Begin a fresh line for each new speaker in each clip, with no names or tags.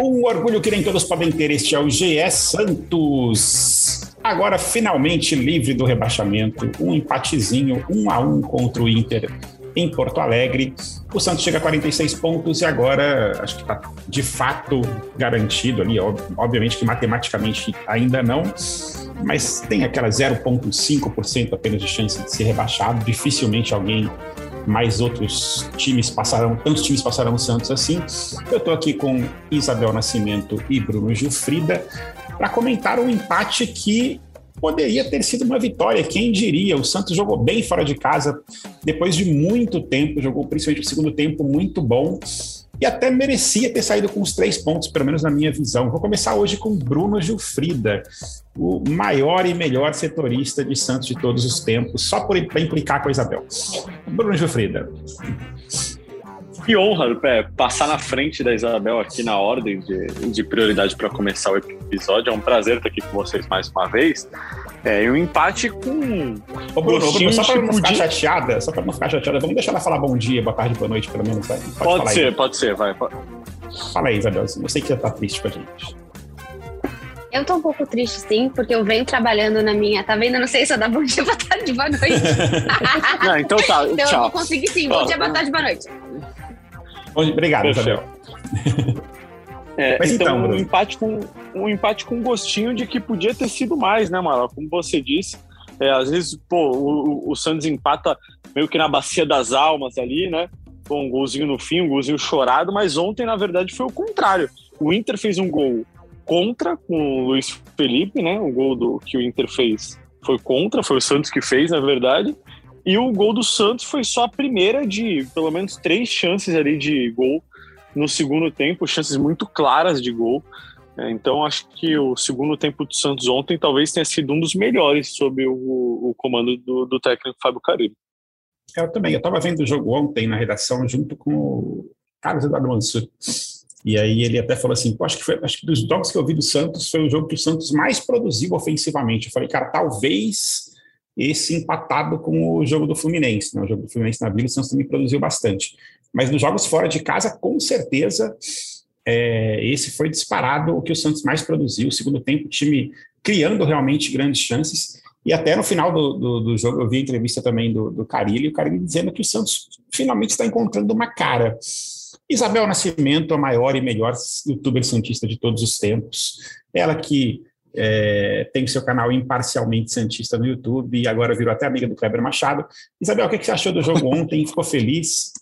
Um orgulho que nem todos podem ter, este é o GE Santos. Agora finalmente livre do rebaixamento, um empatezinho, um a um contra o Inter em Porto Alegre. O Santos chega a 46 pontos e agora acho que está de fato garantido ali. Obviamente que matematicamente ainda não, mas tem aquela 0,5% apenas de chance de ser rebaixado. Dificilmente alguém mais outros times passarão, tantos times passarão o Santos assim. Eu estou aqui com Isabel Nascimento e Bruno Gilfrida para comentar um empate que poderia ter sido uma vitória, quem diria? O Santos jogou bem fora de casa depois de muito tempo, jogou principalmente o segundo tempo muito bom e até merecia ter saído com os três pontos, pelo menos na minha visão. Vou começar hoje com Bruno Gilfrida, o maior e melhor setorista de Santos de todos os tempos, só por implicar com a Isabel. Bruno Gilfrida.
Que honra é, passar na frente da Isabel aqui na ordem de, de prioridade para começar o episódio. É um prazer estar aqui com vocês mais uma vez. É, um empate com.
Ô, Bruno, Bruno só para não ficar chateada, só para não ficar chateada, vamos deixar ela falar bom dia, boa tarde, boa noite, pelo menos.
Pode, pode ser, aí. pode ser, vai. Pode.
Fala aí, Isabel. Eu sei que você tá triste com a gente.
Eu tô um pouco triste, sim, porque eu venho trabalhando na minha. Tá vendo? Eu não sei se eu dá bom dia, boa tarde, boa noite.
não, então tá.
então
tchau.
eu vou conseguir sim. Bom dia, boa tarde, boa noite.
Obrigado, Isabel.
É, Mas então, então um, empate com, um empate com gostinho de que podia ter sido mais, né, Mara? Como você disse, é, às vezes, pô, o, o Santos empata meio que na bacia das almas ali, né? Com um golzinho no fim, um golzinho chorado, mas ontem, na verdade, foi o contrário. O Inter fez um gol contra com o Luiz Felipe, né? O gol do, que o Inter fez foi contra, foi o Santos que fez, na verdade. E o gol do Santos foi só a primeira de pelo menos três chances ali de gol no segundo tempo, chances muito claras de gol. É, então acho que o segundo tempo do Santos ontem talvez tenha sido um dos melhores sob o, o comando do, do, técnico Fábio Carilli.
Eu também, eu estava vendo o jogo ontem na redação junto com o Carlos Eduardo Mansur. E aí ele até falou assim, acho que foi, acho que dos jogos que eu vi do Santos foi o jogo que o Santos mais produziu ofensivamente. Eu falei, cara, talvez esse empatado com o jogo do Fluminense. Né? O jogo do Fluminense na Vila, o Santos também produziu bastante. Mas nos jogos fora de casa, com certeza, é, esse foi disparado o que o Santos mais produziu. O segundo tempo, o time criando realmente grandes chances. E até no final do, do, do jogo, eu vi a entrevista também do, do Carilli, o Carilli dizendo que o Santos finalmente está encontrando uma cara. Isabel Nascimento, a maior e melhor youtuber santista de todos os tempos. Ela que é, tem seu canal imparcialmente Santista no YouTube e agora virou até amiga do Kleber Machado. Isabel, o que, que você achou do jogo ontem? Ficou feliz?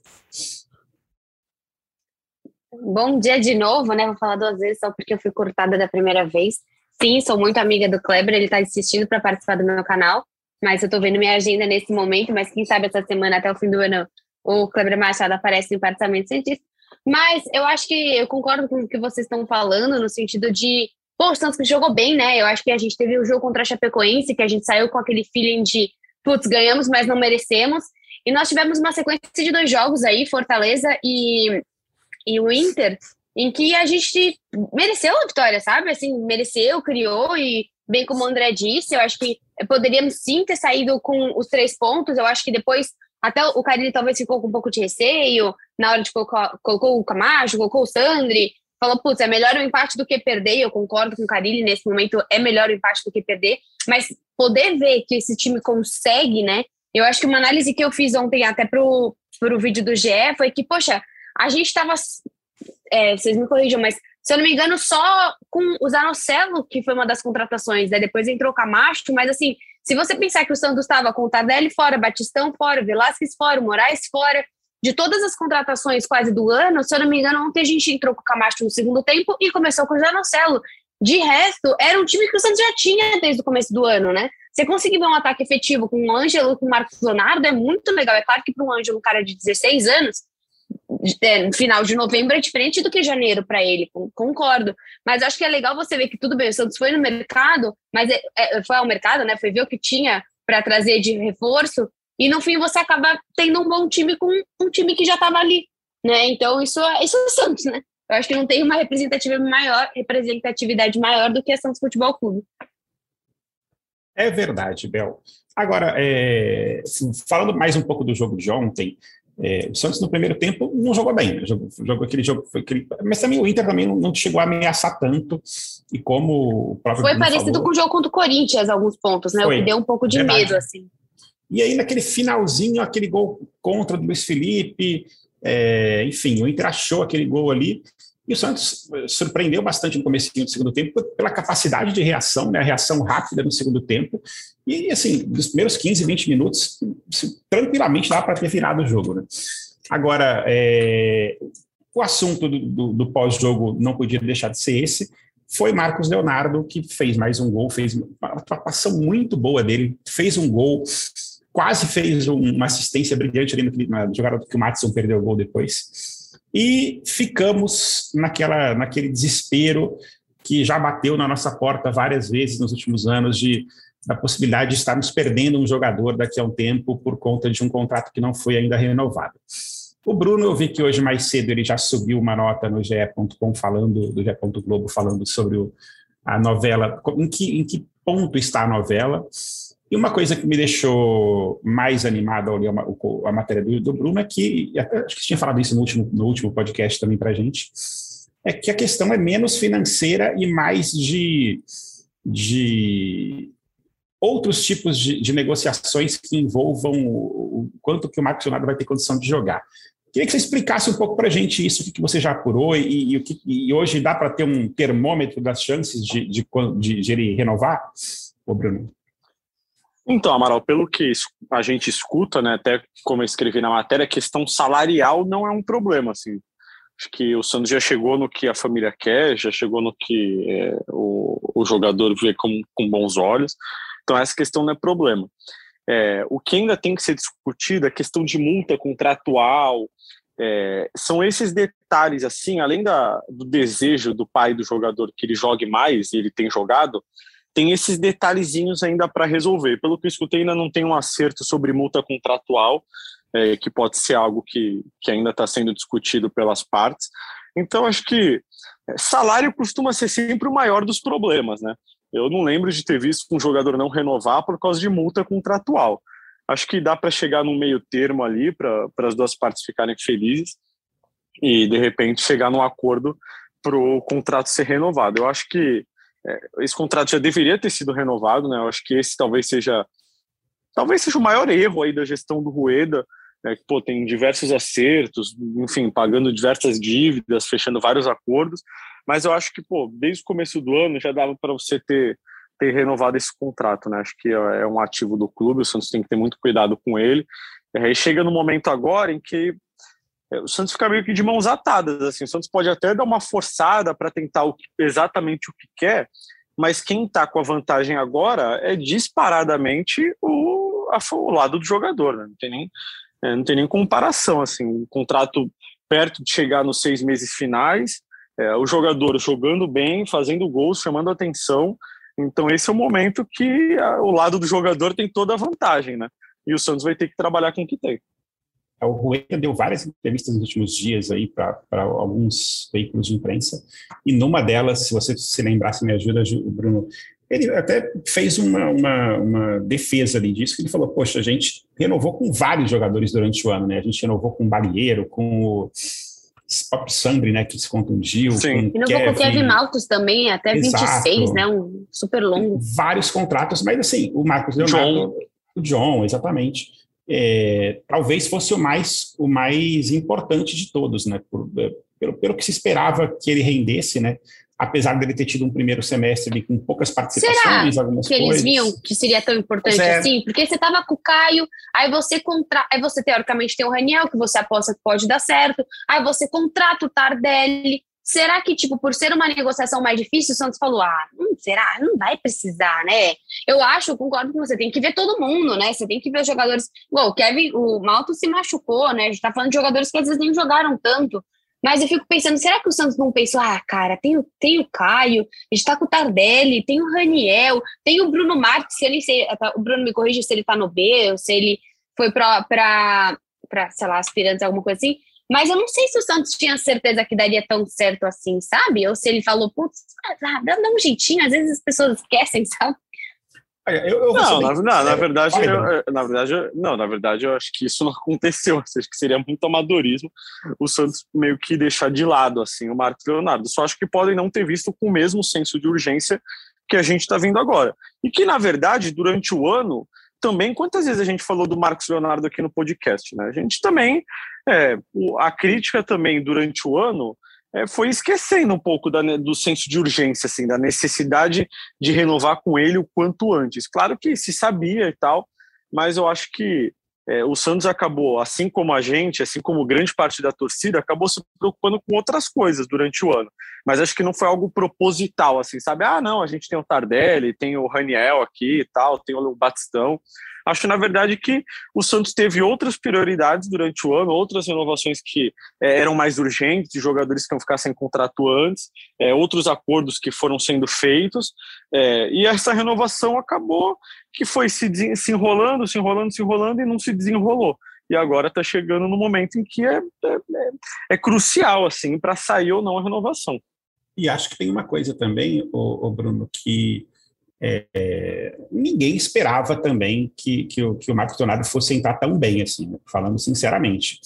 Bom dia de novo, né? Vou falar duas vezes só porque eu fui cortada da primeira vez. Sim, sou muito amiga do Kleber, ele está insistindo para participar do meu canal, mas eu estou vendo minha agenda nesse momento, mas quem sabe essa semana até o fim do ano o Kleber Machado aparece no Participamento Cientista. Mas eu acho que eu concordo com o que vocês estão falando, no sentido de Pô, o Santos jogou bem, né? Eu acho que a gente teve o jogo contra a Chapecoense, que a gente saiu com aquele feeling de, putz, ganhamos, mas não merecemos. E nós tivemos uma sequência de dois jogos aí, Fortaleza e, e o Inter, em que a gente mereceu a vitória, sabe? Assim, mereceu, criou e, bem como o André disse, eu acho que poderíamos sim ter saído com os três pontos. Eu acho que depois até o Carilli talvez ficou com um pouco de receio na hora de colocar colocou o Camacho, colocou o Sandri, falou, putz, é melhor o empate do que perder, eu concordo com o Carilli, nesse momento é melhor o empate do que perder, mas poder ver que esse time consegue, né? Eu acho que uma análise que eu fiz ontem até pro, pro vídeo do GE foi que, poxa, a gente estava, é, vocês me corrijam, mas se eu não me engano, só com o Zanocelo, que foi uma das contratações, né? Depois entrou o Camacho, mas assim, se você pensar que o Santos estava com o Tardelli fora, Batistão fora, Velasquez fora, Moraes fora, de todas as contratações quase do ano, se eu não me engano, ontem a gente entrou com o Camacho no segundo tempo e começou com o Janocelo. De resto, era um time que o Santos já tinha desde o começo do ano, né? Você conseguir ver um ataque efetivo com o Ângelo, com o Marcos Leonardo, é muito legal. É claro que para um Ângelo, um cara de 16 anos, é, no final de novembro é diferente do que janeiro para ele, concordo. Mas acho que é legal você ver que tudo bem, o Santos foi no mercado, mas é, é, foi ao mercado, né? Foi ver o que tinha para trazer de reforço e no fim você acaba tendo um bom time com um time que já estava ali, né? Então isso, é, isso é Santos, né? Eu acho que não tem uma representatividade maior, representatividade maior do que a Santos Futebol Clube.
É verdade, Bel. Agora, é, falando mais um pouco do jogo de ontem, é, o Santos no primeiro tempo não jogou bem, né? jogou, jogou, aquele jogo, aquele, mas também o Inter também não, não, chegou a ameaçar tanto. E como o
próprio foi parecido falou, com o jogo contra o Corinthians, alguns pontos, né? Foi, o que deu um pouco de verdade. medo assim.
E aí naquele finalzinho, aquele gol contra o Luiz Felipe, é, enfim, o Inter achou aquele gol ali. E o Santos eh, surpreendeu bastante no começo do segundo tempo pela capacidade de reação, né, a reação rápida no segundo tempo. E, assim, nos primeiros 15, 20 minutos, tranquilamente dá para ter virado o jogo. Né? Agora, é, o assunto do, do, do pós-jogo não podia deixar de ser esse. Foi Marcos Leonardo que fez mais um gol, fez uma atuação muito boa dele, fez um gol, quase fez uma assistência brilhante ali no, na jogada que o Matson perdeu o gol depois e ficamos naquela, naquele desespero que já bateu na nossa porta várias vezes nos últimos anos de da possibilidade de estarmos perdendo um jogador daqui a um tempo por conta de um contrato que não foi ainda renovado. O Bruno, eu vi que hoje mais cedo ele já subiu uma nota no GE.com falando, do GE. Globo, falando sobre o, a novela, em que, em que ponto está a novela, e uma coisa que me deixou mais animado ao ler a, a matéria do, do, Bruno é que, acho que tinha falado isso no último, no último podcast também para a gente, é que a questão é menos financeira e mais de, de outros tipos de, de negociações que envolvam o, o, quanto que o Marcos Leonardo vai ter condição de jogar. Queria que você explicasse um pouco para a gente isso, o que você já apurou e, e, o que, e hoje dá para ter um termômetro das chances de, de, de, de ele renovar, ô Bruno?
Então, Amaral, pelo que a gente escuta, né, até como eu escrevi na matéria, a questão salarial não é um problema, assim. Acho que o Santos já chegou no que a família quer, já chegou no que é, o, o, jogador vê com, com bons olhos. Então, essa questão não é problema. É, o que ainda tem que ser discutido é a questão de multa contratual. É, são esses detalhes, assim, além da, do desejo do pai do jogador que ele jogue mais, e ele tem jogado, tem esses detalhezinhos ainda para resolver. Pelo que eu escutei, ainda não tem um acerto sobre multa contratual, é, que pode ser algo que, que ainda está sendo discutido pelas partes. Então, acho que é, salário costuma ser sempre o maior dos problemas, né? Eu não lembro de ter visto um jogador não renovar por causa de multa contratual. Acho que dá para chegar num meio termo ali para as duas partes ficarem felizes e, de repente, chegar num acordo para o contrato ser renovado. Eu acho que esse contrato já deveria ter sido renovado, né? Eu acho que esse talvez seja talvez seja o maior erro aí da gestão do Rueda, né? que pô, tem diversos acertos, enfim, pagando diversas dívidas, fechando vários acordos, mas eu acho que pô, desde o começo do ano já dava para você ter ter renovado esse contrato, né? Acho que é, é um ativo do clube, o Santos tem que ter muito cuidado com ele. É, e chega no momento agora em que é, o Santos fica meio que de mãos atadas. Assim, o Santos pode até dar uma forçada para tentar o que, exatamente o que quer, mas quem está com a vantagem agora é disparadamente o, a, o lado do jogador. Né? Não, tem nem, é, não tem nem comparação. Assim, um contrato perto de chegar nos seis meses finais, é, o jogador jogando bem, fazendo gols, chamando atenção. Então, esse é o momento que a, o lado do jogador tem toda a vantagem, né? E o Santos vai ter que trabalhar com o que tem.
É, o Rueda deu várias entrevistas nos últimos dias aí para alguns veículos de imprensa, e numa delas, se você se lembrar, se me ajuda, Bruno, ele até fez uma, uma, uma, defesa ali disso, que ele falou, poxa, a gente renovou com vários jogadores durante o ano, né? A gente renovou com o Balieiro, com o Pop Sandri, né, que se contundiu.
Sim. Com renovou com o Kevin Maltos também, até Exato. 26, né? Um super longo.
Vários contratos, mas assim, o Marcos Leonardo, John. o John, exatamente é, talvez fosse o mais, o mais importante de todos, né? Por, é, pelo, pelo que se esperava que ele rendesse, né? Apesar dele ter tido um primeiro semestre com poucas participações,
Será
algumas
que
coisas.
eles viam que seria tão importante é. assim? Porque você estava com o Caio, aí você contra... aí você teoricamente tem o Raniel, que você aposta que pode dar certo, aí você contrata o Tardelli, Será que, tipo, por ser uma negociação mais difícil, o Santos falou: ah, hum, será? Não vai precisar, né? Eu acho, concordo com você, tem que ver todo mundo, né? Você tem que ver os jogadores. Bom, o Kevin, o Malto se machucou, né? A gente tá falando de jogadores que às vezes nem jogaram tanto. Mas eu fico pensando, será que o Santos não pensou, ah, cara, tem o, tem o Caio, a gente tá com o Tardelli, tem o Raniel, tem o Bruno Marques, se ele sei, tá, o Bruno me corrige se ele tá no B, ou se ele foi pra, pra, pra sei lá, aspirantes, alguma coisa assim. Mas eu não sei se o Santos tinha certeza que daria tão certo assim, sabe? Ou se ele falou, putz, dá, dá um jeitinho, às vezes as pessoas esquecem, sabe?
Eu, eu não, na, não, na verdade, eu, na verdade, não, na verdade, eu acho que isso não aconteceu. Acho que seria muito amadorismo o Santos meio que deixar de lado assim o Marcos Leonardo. Só acho que podem não ter visto com o mesmo senso de urgência que a gente está vendo agora. E que, na verdade, durante o ano, também, quantas vezes a gente falou do Marcos Leonardo aqui no podcast, né? A gente também, é, a crítica também durante o ano é, foi esquecendo um pouco da, do senso de urgência, assim, da necessidade de renovar com ele o quanto antes. Claro que se sabia e tal, mas eu acho que é, o Santos acabou, assim como a gente, assim como grande parte da torcida, acabou se preocupando com outras coisas durante o ano. Mas acho que não foi algo proposital, assim, sabe? Ah, não, a gente tem o Tardelli, tem o Raniel aqui e tal, tem o Batistão. Acho, na verdade, que o Santos teve outras prioridades durante o ano, outras renovações que é, eram mais urgentes, jogadores que iam ficar sem contrato antes, é, outros acordos que foram sendo feitos, é, e essa renovação acabou que foi se, se enrolando, se enrolando, se enrolando e não se desenrolou e agora está chegando no momento em que é, é, é, é crucial assim para sair ou não a renovação.
E acho que tem uma coisa também, o, Bruno, que é, ninguém esperava também que, que, o, que o Marcos Leonardo fosse entrar tão bem, assim, né? falando sinceramente.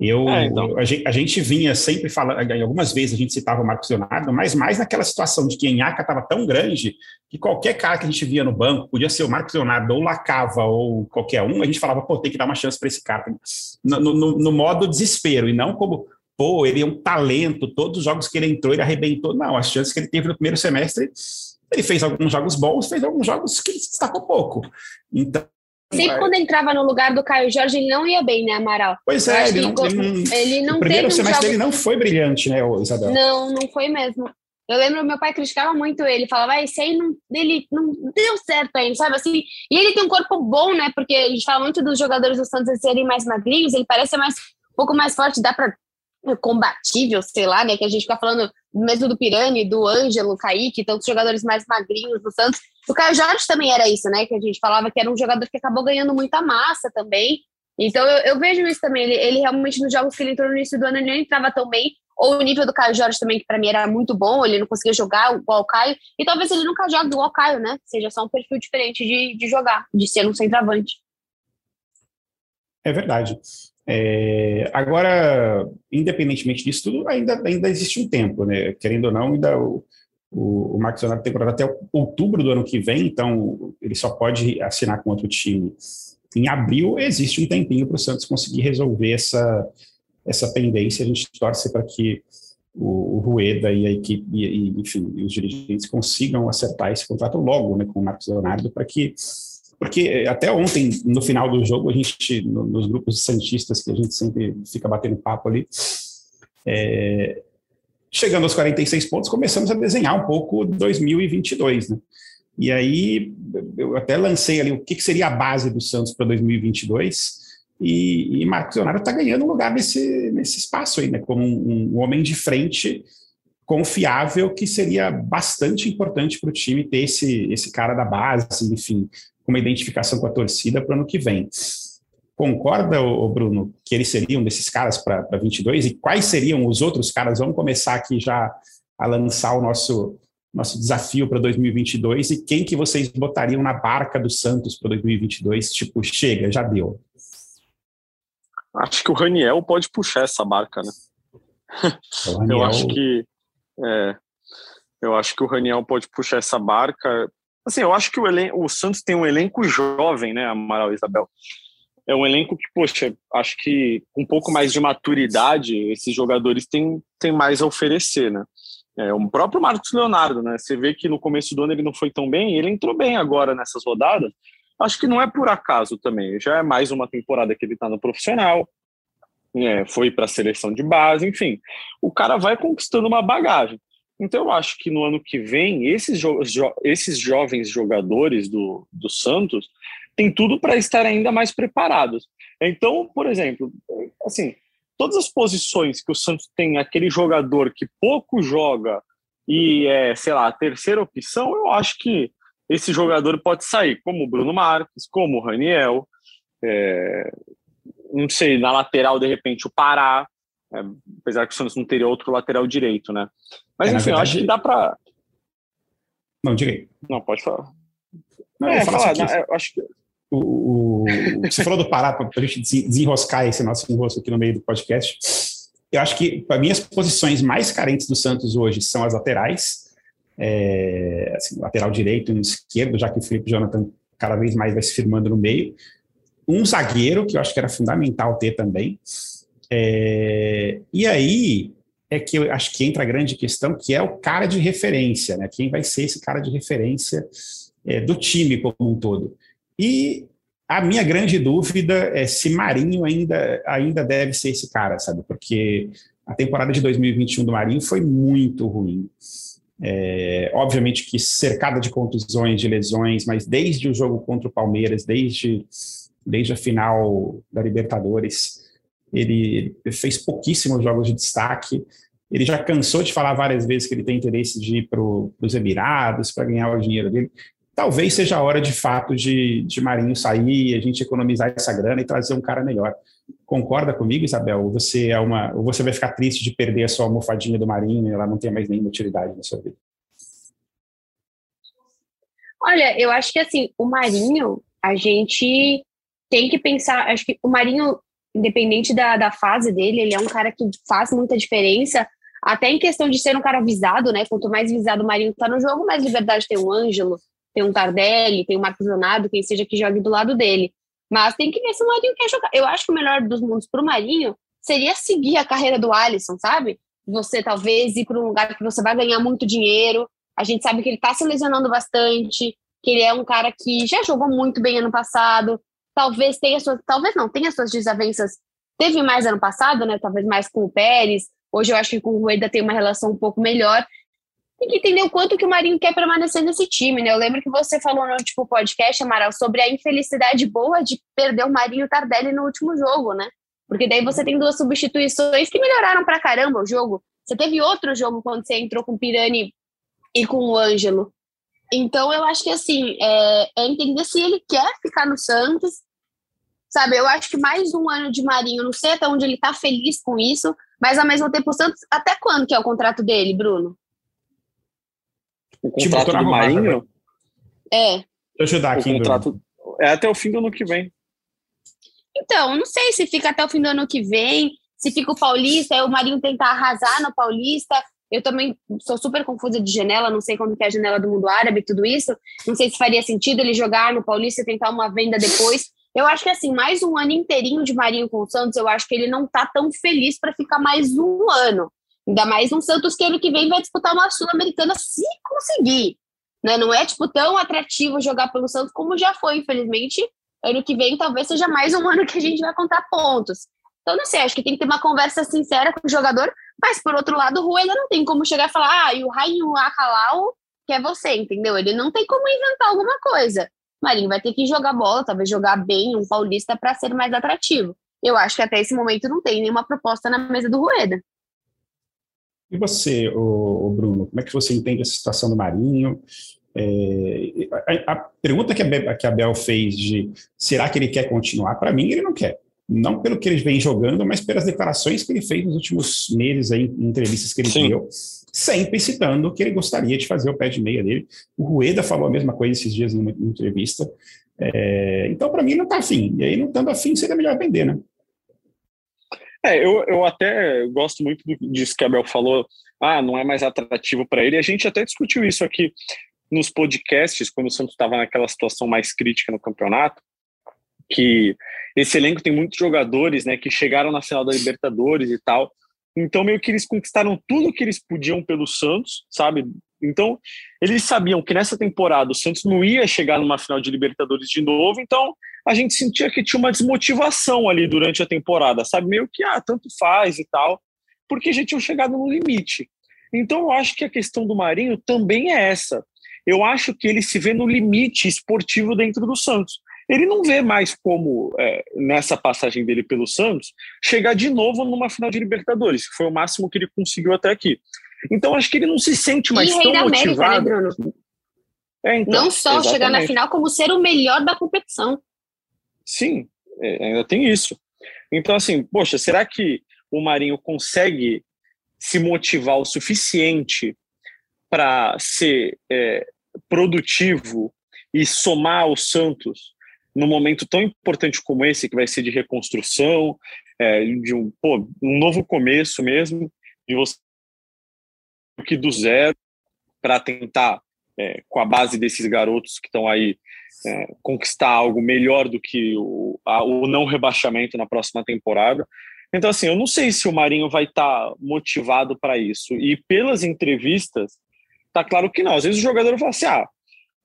Eu, é, então. a, gente, a, gente, vinha sempre falando, algumas vezes a gente citava o Marcos Leonardo, mas mais naquela situação de que a Inhaca estava tão grande que qualquer cara que a gente via no banco, podia ser o Marcos Leonardo ou Lacava ou qualquer um, a gente falava, pô, tem que dar uma chance para esse cara, no, no, no modo desespero, e não como pô, ele é um talento, todos os jogos que ele entrou, ele arrebentou. Não, as chances que ele teve no primeiro semestre ele fez alguns jogos bons, fez alguns jogos que se destacou pouco. Então,
Sempre quando entrava no lugar do Caio Jorge, ele não ia bem, né, Amaral?
Pois é, ele não, ele não, ele não, O primeiro semestre dele não foi brilhante, né, Isabel?
Não, não foi mesmo. Eu lembro, meu pai criticava muito ele, falava, ah, esse aí não, ele não deu certo ainda, sabe assim? E ele tem um corpo bom, né? Porque a gente fala muito dos jogadores do Santos serem mais magrinhos, ele parece mais, um pouco mais forte, dá para combatível, sei lá, né? Que a gente fica falando mesmo do Pirani, do Ângelo, Kaique, tantos jogadores mais magrinhos do Santos. O Caio Jorge também era isso, né? Que a gente falava que era um jogador que acabou ganhando muita massa também. Então eu, eu vejo isso também. Ele, ele, realmente, nos jogos que ele entrou no início do ano, ele não entrava tão bem. Ou o nível do Caio Jorge também, que para mim era muito bom, ele não conseguia jogar igual o Caio. E talvez ele nunca jogue igual o Caio, né? Seja só um perfil diferente de, de jogar, de ser um centroavante.
É verdade. É, agora, independentemente disso tudo, ainda, ainda existe um tempo, né? Querendo ou não, ainda o, o, o Marcos Leonardo tem contrato até outubro do ano que vem, então ele só pode assinar com outro time em abril. Existe um tempinho para o Santos conseguir resolver essa, essa pendência. A gente torce para que o, o Rueda e a equipe, e, e, enfim, os dirigentes consigam acertar esse contrato logo né, com o Marcos Leonardo para que porque até ontem, no final do jogo, a gente, nos grupos Santistas, que a gente sempre fica batendo papo ali, é, chegando aos 46 pontos, começamos a desenhar um pouco 2022, né? E aí, eu até lancei ali o que, que seria a base do Santos para 2022, e, e Marcos Leonardo está ganhando um lugar nesse, nesse espaço aí, né? Como um, um homem de frente confiável que seria bastante importante para o time ter esse, esse cara da base, enfim, uma identificação com a torcida para o ano que vem. Concorda, Bruno, que eles seriam desses caras para 22? E quais seriam os outros caras? Vamos começar aqui já a lançar o nosso, nosso desafio para 2022 e quem que vocês botariam na barca do Santos para 2022? Tipo, chega, já deu.
Acho que o Raniel pode puxar essa barca, né? Raniel... Eu acho que é, eu acho que o Raniel pode puxar essa barca Assim, eu acho que o, elen o Santos tem um elenco jovem, né, Amaral e Isabel? É um elenco que, poxa, acho que um pouco mais de maturidade, esses jogadores têm, têm mais a oferecer, né? É, o próprio Marcos Leonardo, né? Você vê que no começo do ano ele não foi tão bem, ele entrou bem agora nessas rodadas. Acho que não é por acaso também. Já é mais uma temporada que ele está no profissional, é, foi para a seleção de base, enfim. O cara vai conquistando uma bagagem. Então, eu acho que no ano que vem, esses, jo jo esses jovens jogadores do, do Santos têm tudo para estar ainda mais preparados. Então, por exemplo, assim, todas as posições que o Santos tem aquele jogador que pouco joga e é, sei lá, a terceira opção, eu acho que esse jogador pode sair, como o Bruno Marques, como o Raniel, é, não sei, na lateral, de repente, o Pará, é, apesar que o Santos não teria outro lateral direito, né? Mas, é, enfim, verdade... eu acho que dá para.
Não, aí.
Não, pode falar. Não, é, falar, não, eu acho que
o, o, você falou do Pará, para a gente desenroscar esse nosso enrosco aqui no meio do podcast. Eu acho que, para mim, as posições mais carentes do Santos hoje são as laterais, é, assim, lateral direito e esquerdo, já que o Felipe Jonathan cada vez mais vai se firmando no meio. Um zagueiro, que eu acho que era fundamental ter também. É, e aí é que eu acho que entra a grande questão, que é o cara de referência, né? Quem vai ser esse cara de referência é, do time como um todo. E a minha grande dúvida é se Marinho ainda, ainda deve ser esse cara, sabe? Porque a temporada de 2021 do Marinho foi muito ruim. É, obviamente que cercada de contusões, de lesões, mas desde o jogo contra o Palmeiras, desde, desde a final da Libertadores, ele fez pouquíssimos jogos de destaque. Ele já cansou de falar várias vezes que ele tem interesse de ir para os Emirados para ganhar o dinheiro dele talvez seja a hora de fato de, de Marinho sair, a gente economizar essa grana e trazer um cara melhor. Concorda comigo, Isabel? Você, é uma, ou você vai ficar triste de perder a sua almofadinha do Marinho e ela não tem mais nenhuma utilidade na sua vida?
Olha, eu acho que assim, o Marinho, a gente tem que pensar, acho que o Marinho, independente da, da fase dele, ele é um cara que faz muita diferença, até em questão de ser um cara visado, né? Quanto mais visado o Marinho tá no jogo, mais liberdade tem o Ângelo, tem um Tardelli, tem o Marcos Leonardo, quem seja que jogue do lado dele. Mas tem que ver se o Marinho quer jogar. Eu acho que o melhor dos mundos para o Marinho seria seguir a carreira do Alisson, sabe? Você talvez ir para um lugar que você vai ganhar muito dinheiro. A gente sabe que ele está se lesionando bastante, que ele é um cara que já jogou muito bem ano passado. Talvez tenha suas, talvez não tenha suas desavenças. Teve mais ano passado, né? Talvez mais com o Pérez. Hoje eu acho que com o Rueda tem uma relação um pouco melhor tem que entender o quanto que o Marinho quer permanecer nesse time, né? Eu lembro que você falou no tipo podcast, Amaral, sobre a infelicidade boa de perder o Marinho Tardelli no último jogo, né? Porque daí você tem duas substituições que melhoraram pra caramba o jogo. Você teve outro jogo quando você entrou com o Pirani e com o Ângelo. Então eu acho que assim, é, é entender se ele quer ficar no Santos. Sabe, eu acho que mais um ano de Marinho, não sei até onde ele tá feliz com isso, mas ao mesmo tempo o Santos, até quando que é o contrato dele, Bruno?
O contrato do Marinho?
É. Deixa
eu ajudar aqui.
O contrato é até o fim do ano que vem.
Então, não sei se fica até o fim do ano que vem, se fica o Paulista, aí o Marinho tentar arrasar no Paulista. Eu também sou super confusa de janela, não sei como é a janela do mundo árabe tudo isso. Não sei se faria sentido ele jogar no Paulista e tentar uma venda depois. Eu acho que assim, mais um ano inteirinho de Marinho com o Santos, eu acho que ele não tá tão feliz para ficar mais um ano. Ainda mais um Santos que ano que vem vai disputar uma Sul-Americana se conseguir. Né? Não é tipo tão atrativo jogar pelo Santos como já foi, infelizmente. Ano que vem talvez seja mais um ano que a gente vai contar pontos. Então, não sei, acho que tem que ter uma conversa sincera com o jogador, mas por outro lado, o Rueda não tem como chegar e falar, ah, e o Rainho Akalau que é você, entendeu? Ele não tem como inventar alguma coisa. Marinho vai ter que jogar bola, talvez jogar bem um paulista para ser mais atrativo. Eu acho que até esse momento não tem nenhuma proposta na mesa do Rueda.
E você, o, Bruno, como é que você entende a situação do Marinho? É, a, a, pergunta que a, que a Bel fez de será que ele quer continuar? Para mim, ele não quer. Não pelo que ele vem jogando, mas pelas declarações que ele fez nos últimos meses, aí, em entrevistas que ele Sim. deu, sempre citando que ele gostaria de fazer o pé de meia dele. O Rueda falou a mesma coisa esses dias numa, numa entrevista. É, então, para mim, não está afim. E aí, não estando afim, seria melhor vender, né?
É, eu, eu até gosto muito disso que a Abel falou. Ah, não é mais atrativo para ele. A gente até discutiu isso aqui nos podcasts, quando o Santos estava naquela situação mais crítica no campeonato, que esse elenco tem muitos jogadores né, que chegaram na final da Libertadores e tal. Então, meio que eles conquistaram tudo que eles podiam pelo Santos, sabe? Então, eles sabiam que nessa temporada o Santos não ia chegar numa final de Libertadores de novo, então a gente sentia que tinha uma desmotivação ali durante a temporada, sabe? Meio que, ah, tanto faz e tal, porque a gente tinha chegado no limite. Então, eu acho que a questão do Marinho também é essa. Eu acho que ele se vê no limite esportivo dentro do Santos. Ele não vê mais como, é, nessa passagem dele pelo Santos, chegar de novo numa final de Libertadores, que foi o máximo que ele conseguiu até aqui. Então, acho que ele não se sente mais e tão da motivado. América, né, Bruno?
É, então, não só exatamente. chegar na final, como ser o melhor da competição.
Sim, é, ainda tem isso. Então, assim, poxa, será que o Marinho consegue se motivar o suficiente para ser é, produtivo e somar o Santos num momento tão importante como esse, que vai ser de reconstrução, é, de um, pô, um novo começo mesmo, de você que do zero para tentar, é, com a base desses garotos que estão aí, é, conquistar algo melhor do que o, a, o não rebaixamento na próxima temporada. Então, assim, eu não sei se o Marinho vai estar tá motivado para isso. E pelas entrevistas, tá claro que não. Às vezes o jogador fala assim: ah,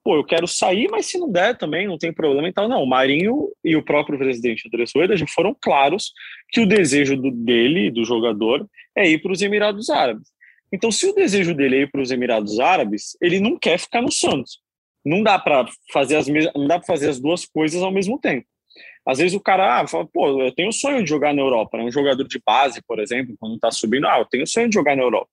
pô, eu quero sair, mas se não der também, não tem problema. Então, não, o Marinho e o próprio presidente André Soeira já foram claros que o desejo do, dele, do jogador, é ir para os Emirados Árabes. Então, se o desejo dele é ir para os Emirados Árabes, ele não quer ficar no Santos. Não dá para fazer as não dá para fazer as duas coisas ao mesmo tempo. Às vezes o cara ah, fala, pô, eu tenho o sonho de jogar na Europa, né? Um jogador de base, por exemplo, quando está subindo, ah, eu tenho o sonho de jogar na Europa.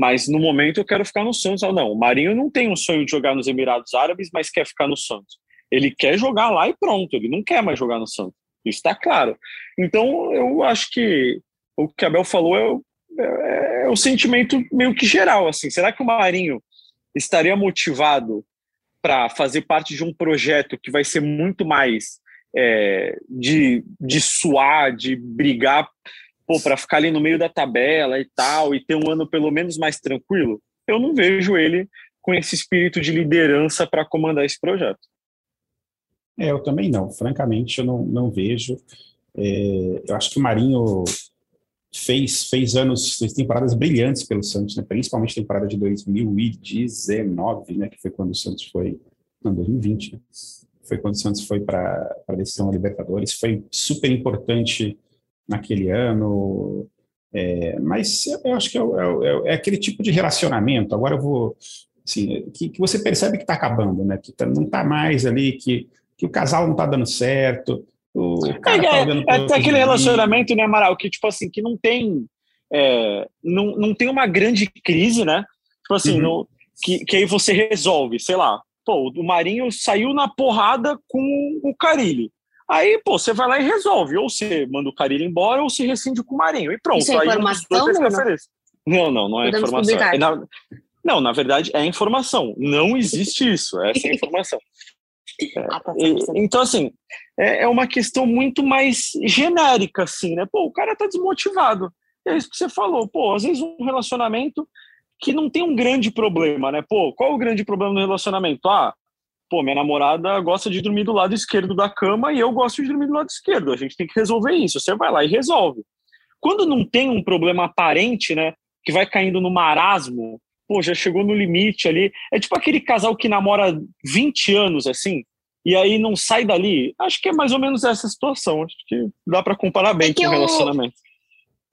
Mas no momento eu quero ficar no Santos. Ah, não, o Marinho não tem o sonho de jogar nos Emirados Árabes, mas quer ficar no Santos. Ele quer jogar lá e pronto, ele não quer mais jogar no Santos. Isso está claro. Então eu acho que o que Abel falou é, é, é o sentimento meio que geral. assim. Será que o Marinho estaria motivado para fazer parte de um projeto que vai ser muito mais é, de, de suar, de brigar para ficar ali no meio da tabela e tal, e ter um ano pelo menos mais tranquilo, eu não vejo ele com esse espírito de liderança para comandar esse projeto.
É, eu também não, francamente, eu não, não vejo. É, eu acho que o Marinho fez, fez anos, fez temporadas brilhantes pelo Santos, né? principalmente a temporada de 2019, né? que foi quando o Santos foi. Não, 2020, né? foi quando o Santos foi para a decisão da Libertadores, foi super importante naquele ano, é, mas eu acho que é, é, é, aquele tipo de relacionamento, agora eu vou, assim, que, que você percebe que está acabando, né, que tá, não está mais ali, que, que o casal não está dando certo, o
cara é, tá é, aquele relacionamento, né, Amaral, que tipo assim, que não tem, é, não, não tem uma grande crise, né, tipo assim, uhum. no, que, que aí você resolve, sei lá, pô, o Marinho saiu na porrada com o Carilli. Aí, pô, você vai lá e resolve. Ou você manda o Carilli embora, ou se rescinde com o Marinho. E pronto.
Isso é informação,
aí não? Não, não, é Podemos informação. É, na, não, na verdade, é informação. Não existe isso. Essa é informação. É, ah, tá e, então, assim, é, é, uma questão muito mais genérica, assim, né? Pô, o cara tá desmotivado. É isso que você falou. Pô, às vezes um relacionamento que não tem um grande problema, né? Pô, qual é o grande problema no relacionamento? Ah, pô, minha namorada gosta de dormir do lado esquerdo da cama e eu gosto de dormir do lado esquerdo. A gente tem que resolver isso. Você vai lá e resolve. Quando não tem um problema aparente, né, que vai caindo no marasmo, pô, já chegou no limite ali. É tipo aquele casal que namora 20 anos, assim, e aí não sai dali. Acho que é mais ou menos essa situação. Acho que dá para comparar bem é com o relacionamento.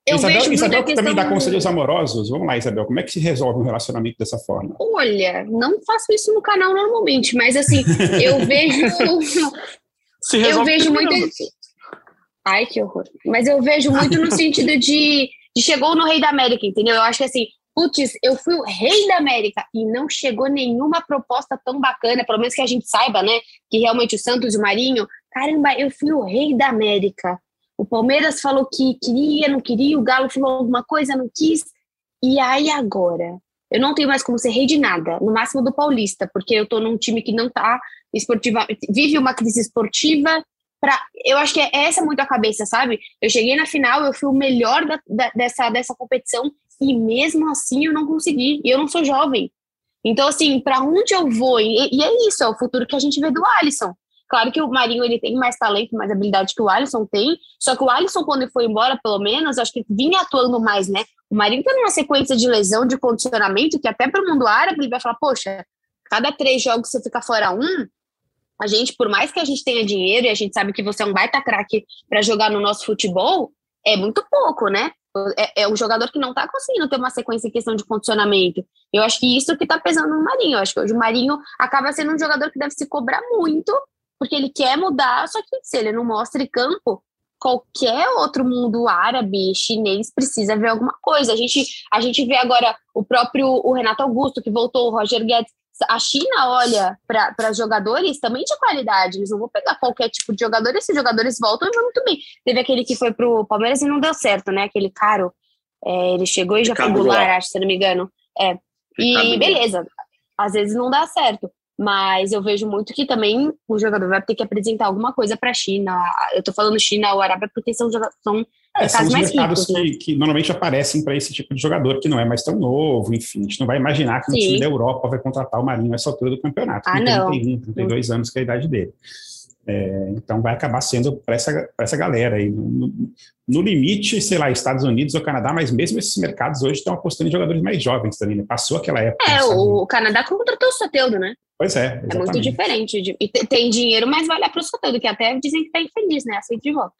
Eu Isabel, vejo Isabel que também dá conselhos amorosos. Vamos lá, Isabel, como é que se resolve um relacionamento dessa forma?
Olha, não faço isso no canal normalmente, mas assim, eu vejo.
se eu vejo muito.
Ai, que horror. Mas eu vejo muito no sentido de, de chegou no Rei da América, entendeu? Eu acho que assim, putz, eu fui o Rei da América e não chegou nenhuma proposta tão bacana, pelo menos que a gente saiba, né? Que realmente o Santos e o Marinho, caramba, eu fui o Rei da América o Palmeiras falou que queria, não queria, o Galo falou alguma coisa, não quis. E aí agora? Eu não tenho mais como ser rei de nada, no máximo do Paulista, porque eu tô num time que não tá esportiva, vive uma crise esportiva. Pra, eu acho que é essa muito a cabeça, sabe? Eu cheguei na final, eu fui o melhor da, da, dessa, dessa competição e mesmo assim eu não consegui. E eu não sou jovem. Então, assim, para onde eu vou? E, e, é isso, é o futuro que a gente vê do Alisson. Claro que o Marinho ele tem mais talento, mais habilidade que o Alisson tem, só que o Alisson, quando ele foi embora, pelo menos, acho que vinha atuando mais, né? O Marinho tá numa sequência de lesão, de condicionamento, que até para o mundo árabe ele vai falar, poxa, cada três jogos você fica fora um, a gente, por mais que a gente tenha dinheiro e a gente sabe que você é um baita craque para jogar no nosso futebol, é muito pouco, né? É, é um jogador que não está conseguindo ter uma sequência em questão de condicionamento. Eu acho que isso que está pesando no Marinho. Eu acho que hoje o Marinho acaba sendo um jogador que deve se cobrar muito porque ele quer mudar, só que se ele não mostra em campo, qualquer outro mundo árabe, chinês, precisa ver alguma coisa. A gente, a gente vê agora o próprio o Renato Augusto, que voltou, o Roger Guedes. A China olha para jogadores também de qualidade, eles não vão pegar qualquer tipo de jogador, esses jogadores voltam e vão muito bem. Teve aquele que foi pro Palmeiras e não deu certo, né? Aquele caro. É, ele chegou e já foi Goulart, acho, se não me engano. É. E beleza, às vezes não dá certo. Mas eu vejo muito que também o jogador vai ter que apresentar alguma coisa para a China. Eu estou falando China ou Arábia porque são, são
é, são os mais mercados ricos, que, né? que, normalmente aparecem para esse tipo de jogador que não é mais tão novo, enfim, a gente não vai imaginar que um time da Europa vai contratar o Marinho nessa altura do campeonato,
ah, não.
31, 32 anos que é a idade dele. É, então vai acabar sendo para essa, essa galera aí. No, no, limite, sei lá, Estados Unidos ou Canadá, mas mesmo esses mercados hoje estão apostando em jogadores mais jovens também, né? Passou aquela época.
É, o Canadá contratou o Soteldo, né?
Pois é.
Exatamente. É muito diferente. De, e tem dinheiro, mas vai lá para o Soteldo, que até dizem que está infeliz, né? Aceita de volta.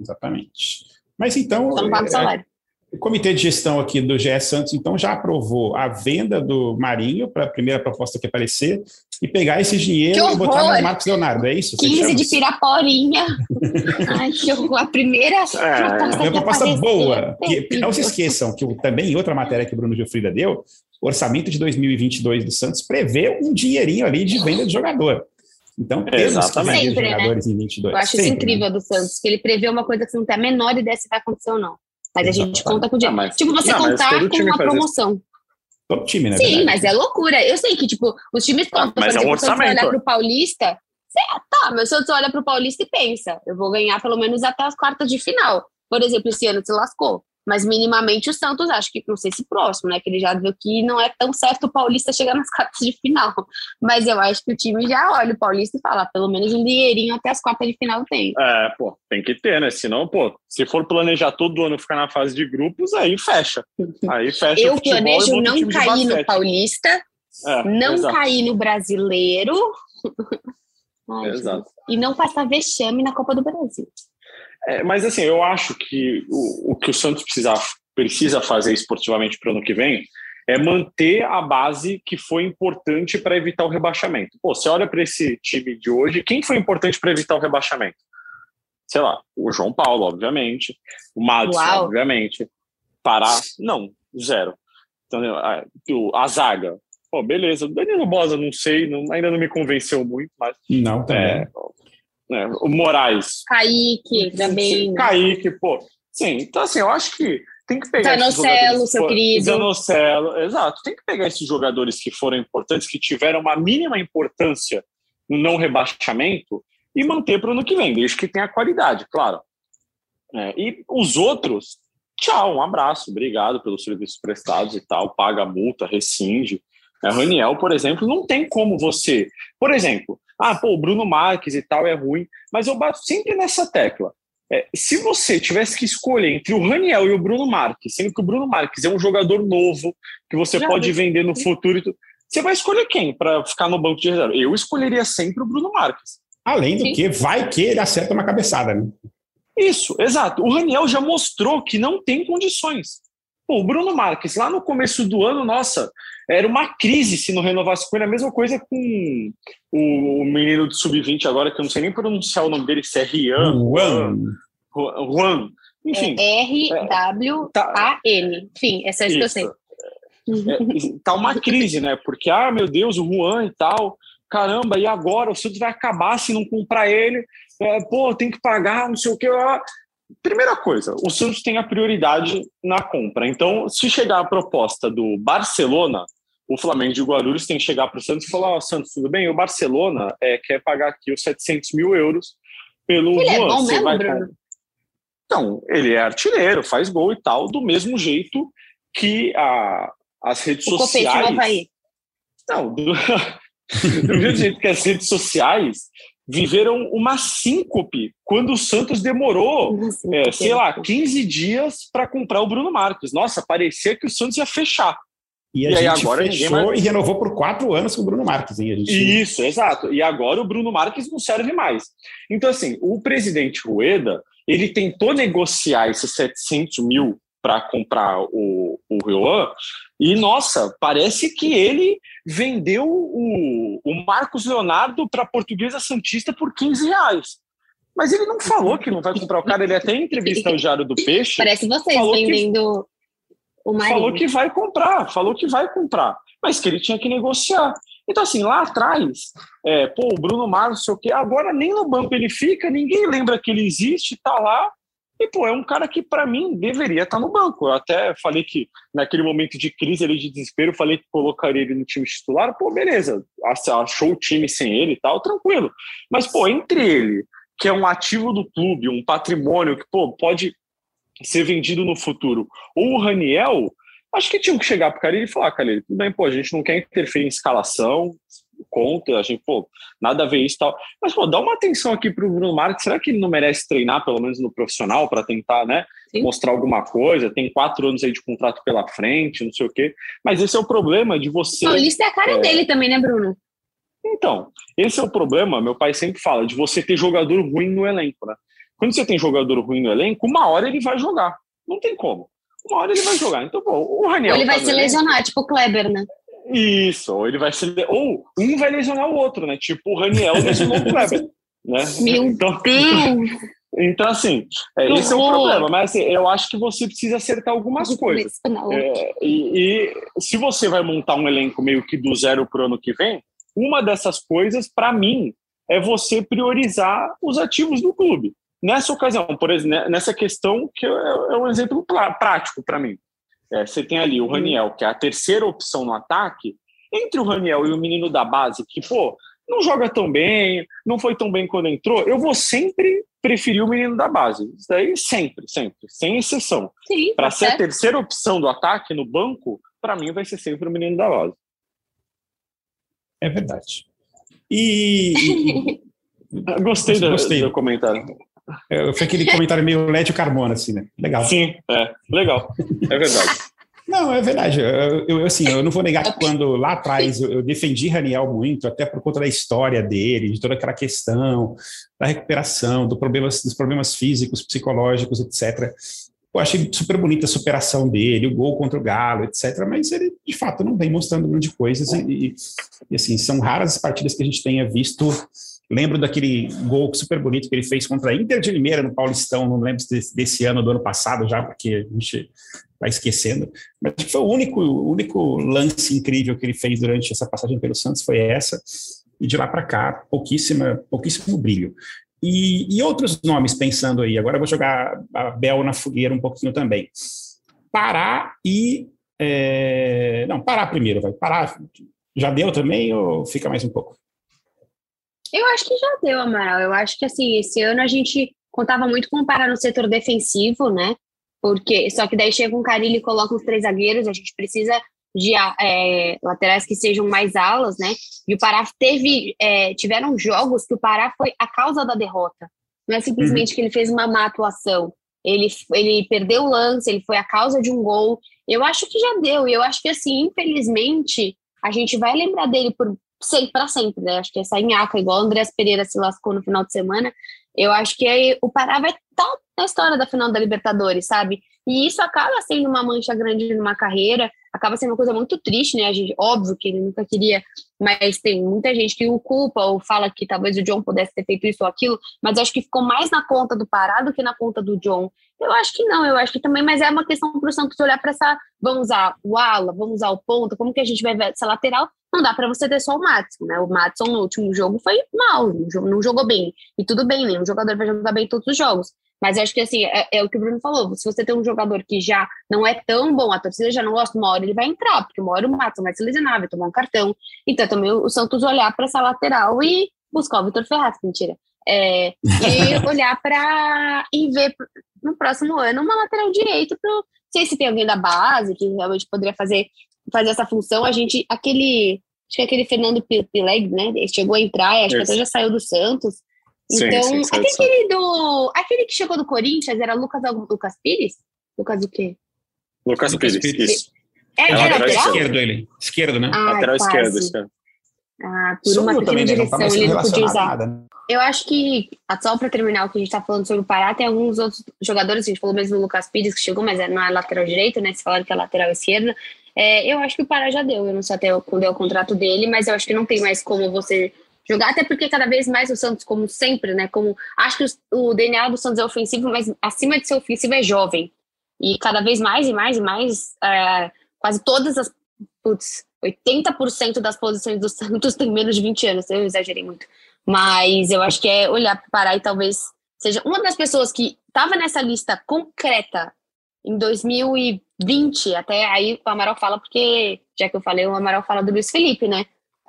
Exatamente. Mas então.
Só não paga
é,
salário.
O comitê de gestão aqui do GE Santos, então, já aprovou a venda do Marinho para a primeira proposta que aparecer e pegar esse dinheiro e botar no Marcos Leonardo, é isso?
15 de Piraporinha. Ai, que horror. A primeira é, proposta,
é uma proposta boa. Que, não se esqueçam que também outra matéria que o Bruno Gilfrida deu, o orçamento de 2022 do Santos prevê um dinheirinho ali de venda de jogador. Então, temos
Exatamente. que vender jogadores né? em 22. Eu acho Sempre, isso incrível né? do Santos, que ele prevê uma coisa que você não tem a menor ideia se vai acontecer ou não. Mas a gente conta com o dinheiro. Ah, tipo, você não, contar com uma promoção.
Todo time, né?
Sim, verdade. mas é loucura. Eu sei que, tipo, os times contam. Ah,
mas é um orçamento. Você
olha pro Paulista, você, tá, mas se você olha pro Paulista e pensa, eu vou ganhar pelo menos até as quartas de final. Por exemplo, esse ano se lascou. Mas minimamente o Santos, acho que, não sei se próximo, né? Que ele já viu que não é tão certo o Paulista chegar nas quartas de final. Mas eu acho que o time já olha o Paulista e fala, pelo menos um dinheirinho até as quartas de final tem.
É, pô, tem que ter, né? Senão, pô, se for planejar todo ano ficar na fase de grupos, aí fecha. Aí fecha
Eu planejo não cair no Paulista, é, não exato. cair no brasileiro. Ai, exato. E não passar vexame na Copa do Brasil.
É, mas assim, eu acho que o, o que o Santos precisa, precisa fazer esportivamente para o ano que vem é manter a base que foi importante para evitar o rebaixamento. Pô, você olha para esse time de hoje, quem foi importante para evitar o rebaixamento? Sei lá, o João Paulo, obviamente, o Madison, Uau. obviamente, Pará, não, zero. Então, a, a zaga, pô, beleza, o Danilo Bosa, não sei, não, ainda não me convenceu muito, mas.
Não, também.
É, né? O Moraes.
Kaique também. Né?
Kaique, pô. Sim, então assim, eu acho que tem que pegar.
Zanocelo, seu querido.
Zanocelo, exato. Tem que pegar esses jogadores que foram importantes, que tiveram uma mínima importância no não rebaixamento e manter para o ano que vem, desde que tenha qualidade, claro. É, e os outros, tchau, um abraço, obrigado pelos serviços prestados e tal, paga a multa, rescinde. A é, Raniel, por exemplo, não tem como você. Por exemplo, ah, pô, o Bruno Marques e tal é ruim, mas eu bato sempre nessa tecla. É, se você tivesse que escolher entre o Raniel e o Bruno Marques, sendo que o Bruno Marques é um jogador novo que você Já pode vi. vender no futuro, você vai escolher quem para ficar no banco de reserva? Eu escolheria sempre o Bruno Marques.
Além do Sim. que, vai que ele acerta uma cabeçada, né?
Isso, exato. O Raniel já mostrou que não tem condições. Pô, o Bruno Marques, lá no começo do ano, nossa, era uma crise se não renovasse com ele. A mesma coisa com o menino do Sub-20 agora, que eu não sei nem pronunciar o nome dele, se é Rian.
Juan.
Juan. Enfim.
É R-W-A-N. Tá. Enfim, essa é isso que eu sei.
É, tá uma crise, né? Porque, ah, meu Deus, o Juan e tal. Caramba, e agora o Santos vai acabar se não comprar ele? É, pô, tem que pagar, não sei o quê. Primeira coisa, o Santos tem a prioridade na compra. Então, se chegar a proposta do Barcelona, o Flamengo de Guarulhos tem que chegar para o Santos e falar: Ó, oh, Santos, tudo bem? O Barcelona é, quer pagar aqui os 700 mil euros pelo
ele Juan. É bom mesmo, vai...
Então, ele é artilheiro, faz gol e tal, do mesmo jeito que a, as redes o sociais. Não, do, do mesmo jeito que as redes sociais viveram uma síncope quando o Santos demorou, é, sei lá, 15 dias para comprar o Bruno Marques. Nossa, parecia que o Santos ia fechar.
E a e gente agora fechou mais... e renovou por quatro anos com o Bruno Marques. Hein?
Gente... Isso, exato. E agora o Bruno Marques não serve mais. Então, assim, o presidente Rueda, ele tentou negociar esses 700 mil para comprar o, o e, nossa, parece que ele vendeu o, o Marcos Leonardo para a Portuguesa Santista por 15 reais. Mas ele não falou que não vai comprar o cara, ele até entrevistou o Jaro do Peixe.
Parece vocês vendendo que, o marido.
Falou que vai comprar, falou que vai comprar, mas que ele tinha que negociar. Então, assim, lá atrás, é, pô, o Bruno Mars, não sei o quê, agora nem no banco ele fica, ninguém lembra que ele existe, tá lá, E, pô, é um cara que, para mim, deveria estar tá no banco. Eu até falei que, naquele momento de crise ali, de desespero, falei que colocaria ele no time titular. Pô, beleza, achou o time sem ele e tal, tranquilo. Mas, pô, entre ele, que é um ativo do clube, um patrimônio que, pô, pode ser vendido no futuro, ou o Raniel, acho que tinham que chegar pro cara e falar, cara, tudo bem, pô, a gente não quer interferir em escalação, conta, a gente, pô, nada a ver isso e tal. Mas, pô, dá uma atenção aqui pro Bruno Marques. Será que ele não merece treinar, pelo menos no profissional, para tentar, né, Sim. mostrar alguma coisa? Tem quatro anos aí de contrato pela frente, não sei o quê. Mas esse é o problema de você.
Paulista é a cara é... dele também, né, Bruno?
Então, esse é o problema, meu pai sempre fala, de você ter jogador ruim no elenco, né? Quando você tem jogador ruim no elenco, uma hora ele vai jogar. Não tem como. Uma hora ele vai jogar. Então, pô, o Raniel.
Ou ele vai tá se lesionar, tipo o Kleber, né?
Isso, ou ele vai se. Ou um vai lesionar o outro, né? Tipo o Raniel lesionou o Kleber. Né?
Meu então, Deus!
Então, assim, é, esse é o problema. Mas assim, eu acho que você precisa acertar algumas coisas. É, e, e, se você vai montar um elenco meio que do zero para o ano que vem, uma dessas coisas, para mim, é você priorizar os ativos do clube. Nessa ocasião, por exemplo, nessa questão, que é, é um exemplo prático para mim. É, você tem ali o uhum. Raniel, que é a terceira opção no ataque. Entre o Raniel e o menino da base, que, pô, não joga tão bem, não foi tão bem quando entrou, eu vou sempre preferir o menino da base. Isso daí sempre, sempre, sem exceção. Para ser certo. a terceira opção do ataque no banco, para mim vai ser sempre o menino da base.
É verdade. E.
gostei, do, gostei do comentário.
É, foi aquele comentário meio Lédio Carmona, assim, né? Legal.
Sim, é. Legal. É verdade.
Não, é verdade. Eu, eu, assim, eu não vou negar que quando lá atrás eu, eu, defendi Raniel muito, até por conta da história dele, de toda aquela questão da recuperação, do problemas, dos problemas físicos, psicológicos, etc. Eu achei super bonita a superação dele, o gol contra o Galo, etc. Mas ele, de fato, não vem mostrando grande coisas. E, e, e assim, são raras as partidas que a gente tenha visto Lembro daquele gol super bonito que ele fez contra a Inter de Limeira no Paulistão, não lembro desse, desse ano, do ano passado já, porque a gente vai esquecendo. Mas foi o único, o único lance incrível que ele fez durante essa passagem pelo Santos foi essa. E de lá para cá, pouquíssima, pouquíssimo brilho. E, e, outros nomes pensando aí. Agora eu vou jogar a Bel na fogueira um pouquinho também. Pará e. É... Não, Pará primeiro, vai. Pará já deu também ou fica mais um pouco?
Eu acho que já deu, Amaral. Eu acho que assim, esse ano a gente contava muito com parar no setor defensivo, né? Porque só que daí chega um Carilho e coloca os três zagueiros, a gente precisa de é, laterais que sejam mais alas, né? E o Pará teve, é, tiveram jogos que o Pará foi a causa da derrota. Não é simplesmente uhum. que ele fez uma má atuação. Ele, ele perdeu o lance, ele foi a causa de um gol. Eu acho que já deu. E eu acho que, assim, infelizmente, a gente vai lembrar dele por sempre para sempre, né? Acho que essa nhaca, igual o Andrés Pereira se lascou no final de semana, eu acho que aí o Pará vai estar tá na história da final da Libertadores, sabe? E isso acaba sendo uma mancha grande numa carreira, acaba sendo uma coisa muito triste, né? A gente, óbvio que ele nunca queria, mas tem muita gente que o culpa ou fala que talvez o John pudesse ter feito isso ou aquilo, mas acho que ficou mais na conta do Pará do que na conta do John. Eu acho que não, eu acho que também, mas é uma questão para o Santos olhar para essa, vamos usar o ala, vamos usar o ponto, como que a gente vai ver essa lateral? Não dá para você ter só o Matson, né? O Matson no último jogo foi mal, não jogou bem. E tudo bem, nenhum jogador vai jogar bem todos os jogos. Mas acho que assim, é, é, o que o Bruno falou. Se você tem um jogador que já não é tão bom, a torcida já não gosta, uma hora ele vai entrar, porque uma hora o Matson vai se lesionar, vai tomar um cartão. Então também o Santos olhar para essa lateral e buscar o Vitor Ferraz, mentira. É, e olhar para e ver no próximo ano uma lateral direito para sei se tem alguém da base que realmente poderia fazer fazer essa função. A gente, aquele, acho que aquele Fernando Pileg, né? Ele chegou a entrar, acho que até já saiu do Santos. Então, sim, sim, até aquele do. Aquele que chegou do Corinthians era Lucas Lucas Pires? Lucas o quê?
Lucas, Lucas Pires, Pires. Isso.
É, é lateral esquerdo ele. Esquerdo, né?
Ah, lateral esquerdo, esquerdo.
Ah, por uma pequena também, direção né? não tá ele não podia usar. Nada, né? Eu acho que, só para terminar o que a gente está falando sobre o Pará, tem alguns outros jogadores, a gente falou mesmo do Lucas Pires, que chegou, mas é, não é lateral direito, né? Se falaram que é lateral esquerda. É, eu acho que o Pará já deu, eu não sei até quando é o contrato dele, mas eu acho que não tem mais como você jogar, até porque cada vez mais o Santos, como sempre, né? Como acho que o DNA do Santos é ofensivo, mas acima de ser ofensivo é jovem. E cada vez mais e mais e mais, é, quase todas as. Putz, 80% das posições do Santos tem menos de 20 anos, eu exagerei muito. Mas eu acho que é olhar para Pará e talvez seja uma das pessoas que estava nessa lista concreta em 2020, até aí o Amaral fala, porque, já que eu falei, o Amaral fala do Luiz Felipe, né?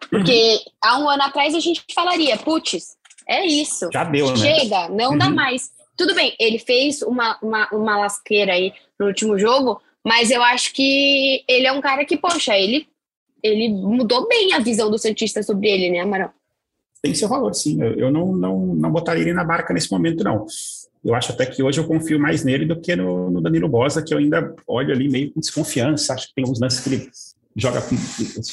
Porque uhum. há um ano atrás a gente falaria, putz, é isso.
Já deu,
né? Chega, não uhum. dá mais. Tudo bem, ele fez uma, uma, uma lasqueira aí no último jogo, mas eu acho que ele é um cara que, poxa, ele, ele mudou bem a visão do Santista sobre ele, né, Amaral?
Tem seu valor, sim. Eu, eu não, não, não botaria ele na barca nesse momento, não. Eu acho até que hoje eu confio mais nele do que no, no Danilo Bosa, que eu ainda olho ali meio com desconfiança. Acho que tem alguns lances que ele joga assim,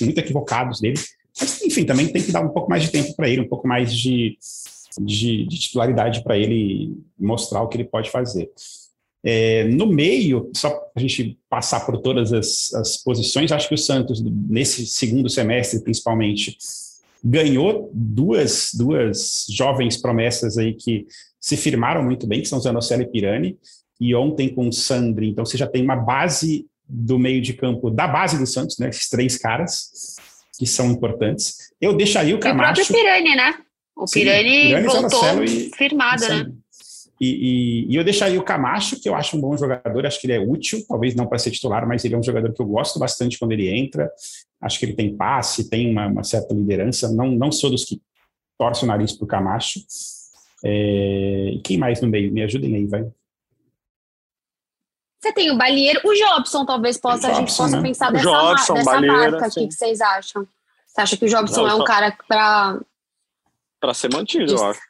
muito equivocados dele. Mas, enfim, também tem que dar um pouco mais de tempo para ele, um pouco mais de, de, de titularidade para ele mostrar o que ele pode fazer. É, no meio, só para a gente passar por todas as, as, posições, acho que o Santos, nesse segundo semestre principalmente, ganhou duas, duas jovens promessas aí que se firmaram muito bem, que são Zanocelo e Pirani, e ontem com o Sandri, então você já tem uma base do meio de campo, da base do Santos, né, esses três caras, que são importantes. Eu deixaria o Camacho...
E o próprio Pirani, né? O Pirani, Pirani voltou e, firmado, né?
E, e, e, eu deixaria o Camacho, que eu acho um bom jogador, acho que ele é útil, talvez não para ser titular, mas ele é um jogador que eu gosto bastante quando ele entra. Acho que ele tem passe, tem uma, uma certa liderança. Não, não sou dos que torcem o nariz para o Camacho. É, e quem mais no meio? Me ajudem aí, vai.
Você tem o Balieiro, o Jobson talvez possa, Jobson, a gente possa né? pensar dessa, Jobson, dessa Balieira, marca. O que, vocês acham? Você acha que o Jobson não, é um cara para.
Para ser mantido, eu acho.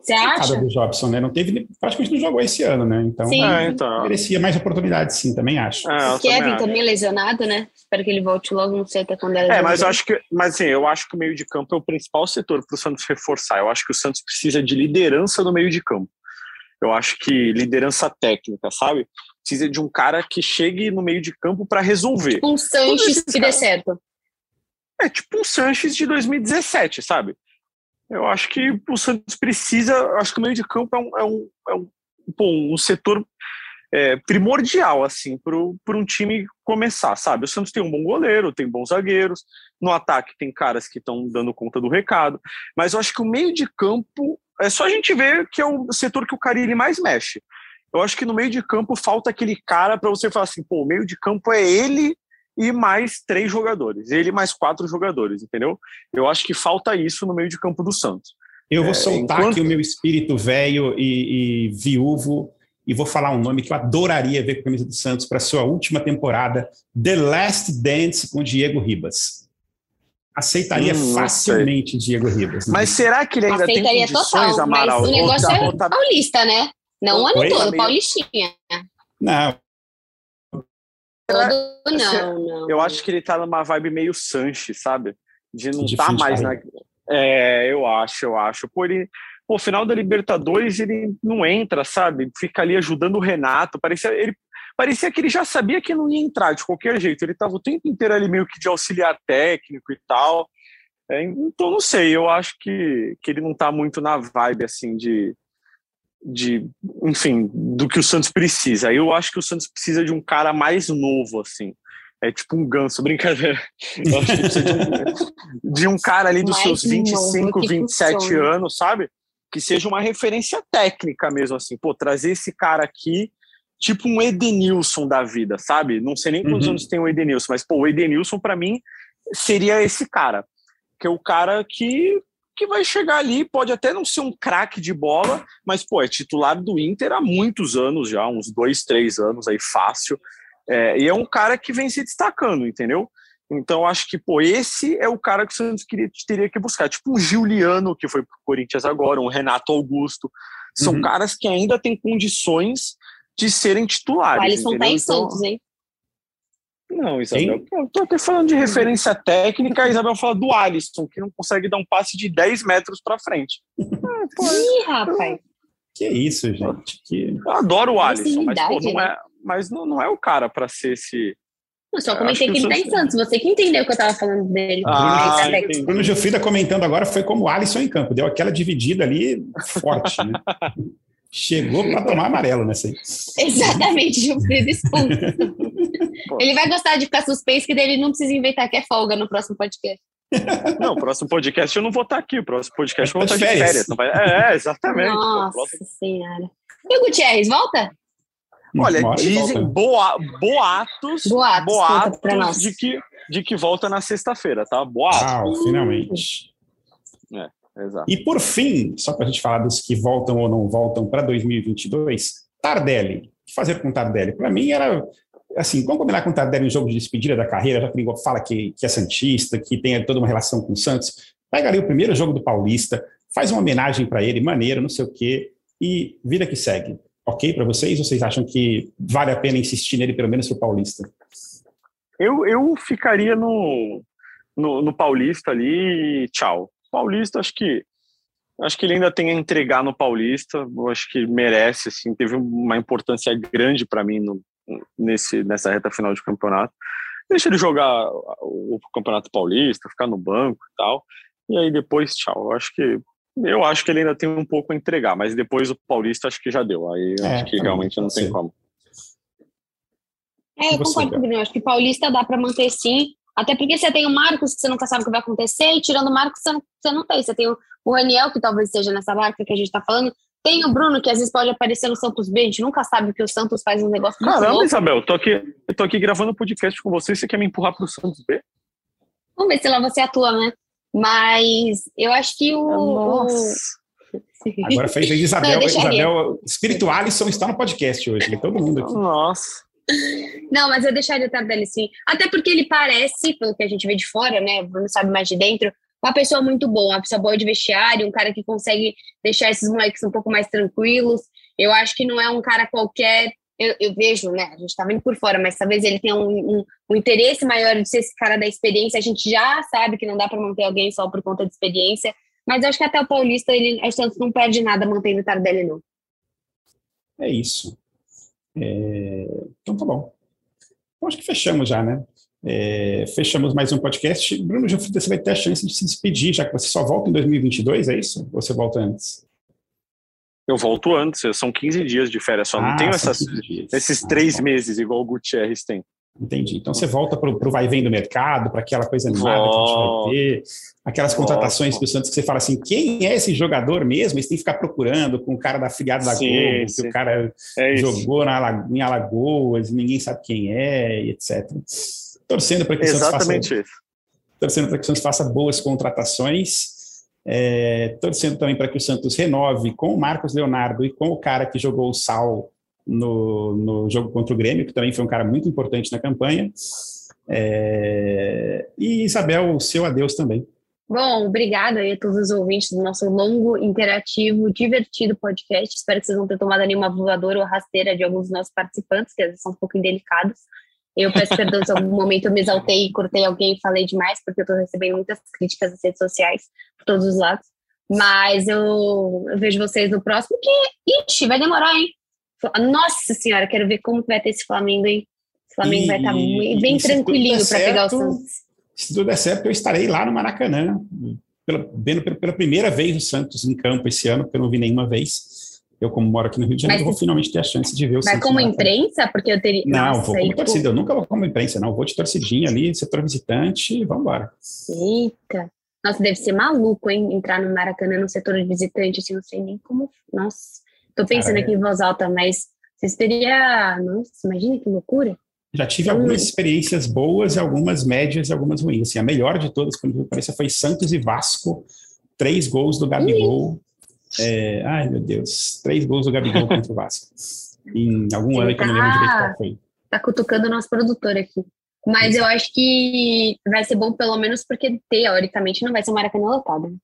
Você acha?
do Jobson, né? Não teve, praticamente não jogou esse ano, né? Então, sim. É, então. merecia mais oportunidades, sim, também acho.
É, o Kevin também, também lesionado, né? Espero que ele volte logo, não sei até quando
ele É, mas eu acho que, mas assim, eu acho que o meio de campo é o principal setor para o Santos reforçar. Eu acho que o Santos precisa de liderança no meio de campo. Eu acho que liderança técnica, sabe? Precisa de um cara que chegue no meio de campo para resolver.
Tipo um Sanches que dê certo.
É tipo um Sanches de 2017, sabe? Eu acho que o Santos precisa. Acho que o meio de campo é um, é um, é um, bom, um setor é, primordial assim para um time começar, sabe? O Santos tem um bom goleiro, tem bons zagueiros, no ataque tem caras que estão dando conta do recado, mas eu acho que o meio de campo é só a gente ver que é o setor que o Carilli mais mexe. Eu acho que no meio de campo falta aquele cara para você falar assim, pô, o meio de campo é ele e mais três jogadores, ele mais quatro jogadores, entendeu? Eu acho que falta isso no meio de campo do Santos.
Eu vou é, soltar enquanto... aqui o meu espírito velho e, e, viúvo e vou falar um nome que eu adoraria ver com a camisa do Santos para sua última temporada, The Last Dance com Diego Ribas. Aceitaria hum, facilmente Diego Ribas.
Né? Mas será que ele ainda Aceitaria tem condições, total, Amaral?
Mas o negócio é paulista, né? Não o ano todo, paulistinha.
Não,
Todo não, não.
Eu acho que ele tá numa vibe meio Sanches, sabe? De não estar tá mais na. É, eu acho, eu acho. Por ele, pô, final da Libertadores ele não entra, sabe? Fica ali ajudando o Renato. Parecia, ele, parecia que ele já sabia que não ia entrar de qualquer jeito. Ele tava o tempo inteiro ali meio que de auxiliar técnico e tal. É, então, não sei, eu acho que, que ele não tá muito na vibe, assim, de, de, enfim, do que o Santos precisa. Eu acho que o Santos precisa de um cara mais novo, assim. É tipo um ganso, brincadeira. Eu acho que precisa de um, de um cara ali dos mais seus 25, 27 funciona. anos, sabe? Que seja uma referência técnica mesmo, assim. Pô, trazer esse cara aqui, tipo um Edenilson da vida, sabe? Não sei nem quantos uhum. anos tem o Edenilson, mas, pô, o Edenilson, para mim, seria esse cara. Que é o cara que que vai chegar ali, pode até não ser um craque de bola, mas pô, é titular do Inter há muitos anos já, uns dois, três anos aí fácil. É, e é um cara que vem se destacando, entendeu? Então acho que pô, esse é o cara que o Santos queria, teria que buscar, tipo um Giuliano que foi para o Corinthians agora, um Renato Augusto, são uhum. caras que ainda têm condições de serem titulares. O
Alisson tá em então, Santos, hein?
Não, Isabel, Quem? eu tô até falando de referência técnica, a Isabel fala do Alisson, que não consegue dar um passe de 10 metros para frente.
Ah, pô, Ih, rapaz.
Que isso, gente. Que...
Eu adoro o Alisson, mas, pô, não, é, mas não, não é o cara para ser esse.
Eu só comentei que, que ele tá em Santos, você que entendeu que eu tava falando dele. Ah,
Bruno Gilfrida comentando agora foi como o Alisson em campo, deu aquela dividida ali forte, né? Chegou para tomar amarelo nessa aí.
Exatamente, Gilfrida expulso. ele vai gostar de ficar suspenso, que dele não precisa inventar que é folga no próximo podcast.
Não, o próximo podcast eu não vou estar aqui. O próximo podcast eu vou estar de férias. férias vai... É, exatamente.
Nossa próximo... senhora. E o Gutierrez, volta?
Olha, dizem boa, boatos, boatos, boatos de, que, de que volta na sexta-feira, tá? Boatos. Ah,
finalmente. É, exato. E por fim, só para a gente falar dos que voltam ou não voltam para 2022, Tardelli. O que fazer com Tardelli? Para mim era assim, vamos combinar com o Tardelli um jogo de despedida da carreira, já que ele fala que, que é Santista, que tem toda uma relação com o Santos. Pega ali o primeiro jogo do Paulista, faz uma homenagem para ele, maneira, não sei o quê, e vida que segue. Ok para vocês? Vocês acham que vale a pena insistir nele, pelo menos para o Paulista?
Eu, eu ficaria no, no, no Paulista ali e tchau. Paulista, acho que acho que ele ainda tem a entregar no Paulista. Eu acho que merece, assim, teve uma importância grande para mim no, nesse, nessa reta final de campeonato. Deixa ele jogar o Campeonato Paulista, ficar no banco e tal. E aí depois, tchau. Eu acho que eu acho que ele ainda tem um pouco a entregar, mas depois o Paulista acho que já deu. Aí é, acho que realmente não tem ser. como.
É, eu concordo com o Bruno. Acho que Paulista dá para manter sim. Até porque você tem o Marcos, que você nunca sabe o que vai acontecer, e tirando o Marcos, você não, você não tem. Você tem o, o Raniel, que talvez esteja nessa barca que a gente está falando. Tem o Bruno, que às vezes pode aparecer no Santos B, a gente nunca sabe que o Santos faz um negócio
Caramba, louco. Isabel, tô aqui, eu tô aqui gravando podcast com você você quer me empurrar pro Santos B?
Vamos ver se lá você atua, né? Mas eu acho que o.
Nossa. Agora fez a Isabel. Não, Isabel Espírito Alisson está no podcast hoje, todo mundo aqui.
Nossa.
Não, mas eu deixaria o Tardelli sim. Até porque ele parece, pelo que a gente vê de fora, né? O Bruno sabe mais de dentro, uma pessoa muito boa, uma pessoa boa de vestiário, um cara que consegue deixar esses moleques um pouco mais tranquilos. Eu acho que não é um cara qualquer. Eu, eu vejo, né? A gente tá vendo por fora, mas talvez ele tenha um, um, um, interesse maior de ser esse cara da experiência. A gente já sabe que não dá para manter alguém só por conta de experiência, mas eu acho que até o Paulista, ele, a Santos não perde nada mantendo o Tardelli, não.
É isso. É... Então tá bom. Acho que fechamos já, né? É, fechamos mais um podcast. Bruno Gilfrida, você vai ter a chance de se despedir, já que você só volta em 2022, é isso? Ou você volta antes?
Eu volto antes, são 15 dias de férias só. Ah, não tenho essas, esses ah, três meses igual o Gutierrez tem.
Entendi. Então você volta para o vai e vem do mercado, para aquela coisa animada Volta. que a gente vai ter, aquelas contratações do Santos que você fala assim, quem é esse jogador mesmo? Você tem que ficar procurando com o cara da filiada da sim, Globo, sim. que o cara é jogou na, em Alagoas, ninguém sabe quem é, etc torcendo para que
Exatamente o Santos faça,
torcendo para que o Santos faça boas contratações, é, torcendo também para que o Santos renove com o Marcos Leonardo e com o cara que jogou o Sal no, no jogo contra o Grêmio, que também foi um cara muito importante na campanha. É, e Isabel, o seu adeus também.
Bom, obrigada aí a todos os ouvintes do nosso longo, interativo, divertido podcast. Espero que vocês não tenham tomado nenhuma voadora ou rasteira de alguns dos nossos participantes, que às vezes são um pouco indelicados. Eu peço perdão se algum momento eu me exaltei e cortei alguém e falei demais, porque eu estou recebendo muitas críticas nas redes sociais, por todos os lados. Mas eu, eu vejo vocês no próximo, que, ixi, vai demorar, hein? Nossa senhora, quero ver como vai ter esse Flamengo, hein? O Flamengo e, vai estar tá bem tranquilinho para pegar o Santos.
Se tudo der certo, eu estarei lá no Maracanã, pela, vendo pela, pela primeira vez o Santos em campo esse ano, porque eu não vi nenhuma vez eu, como moro aqui no Rio de Janeiro, mas, vou finalmente ter a chance de ver o
Vai como imprensa? Porque eu teria.
Não, Nossa, vou como torcida. Eu nunca vou como imprensa, não. Vou de torcidinha ali, setor visitante vamos embora.
Eita. Nossa, deve ser maluco, hein? Entrar no Maracanã no setor de visitante, assim, não sei nem como. Nossa. Tô pensando Cara, aqui em voz alta, mas vocês teria. Nossa, imagina que loucura.
Já tive algumas experiências boas algumas médias e algumas ruins. Assim, a melhor de todas, quando me parecia, foi Santos e Vasco. Três gols do Gabigol. É, ai, meu Deus. Três gols do Gabigol contra o Vasco. Em algum ano que eu não lembro direito qual foi.
Tá cutucando o nosso produtor aqui. Mas eu acho que vai ser bom, pelo menos, porque teoricamente não vai ser Maracanã lotado. Né?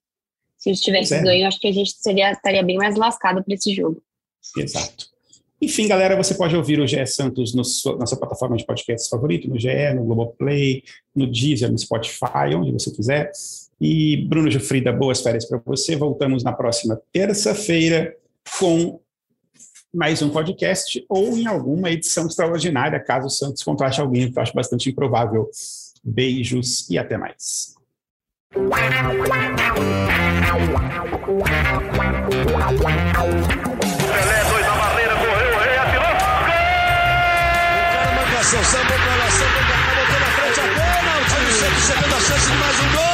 Se eles tivessem é. ganho, acho que a gente seria, estaria bem mais lascado para esse jogo.
Exato. Enfim, galera, você pode ouvir o GE Santos no, na sua plataforma de podcast favorito, no GE, no Globoplay, no Deezer, no Spotify, onde você quiser. E Bruno Gifrida, boas férias para você. Voltamos na próxima terça-feira com mais um podcast ou em alguma edição extraordinária, caso o Santos contrate alguém, que eu acho bastante improvável. Beijos e até mais. Pelé, dois na barreira, correu, rei, atirou, gol! O cara botou na frente a o chegando a chance de mais um gol!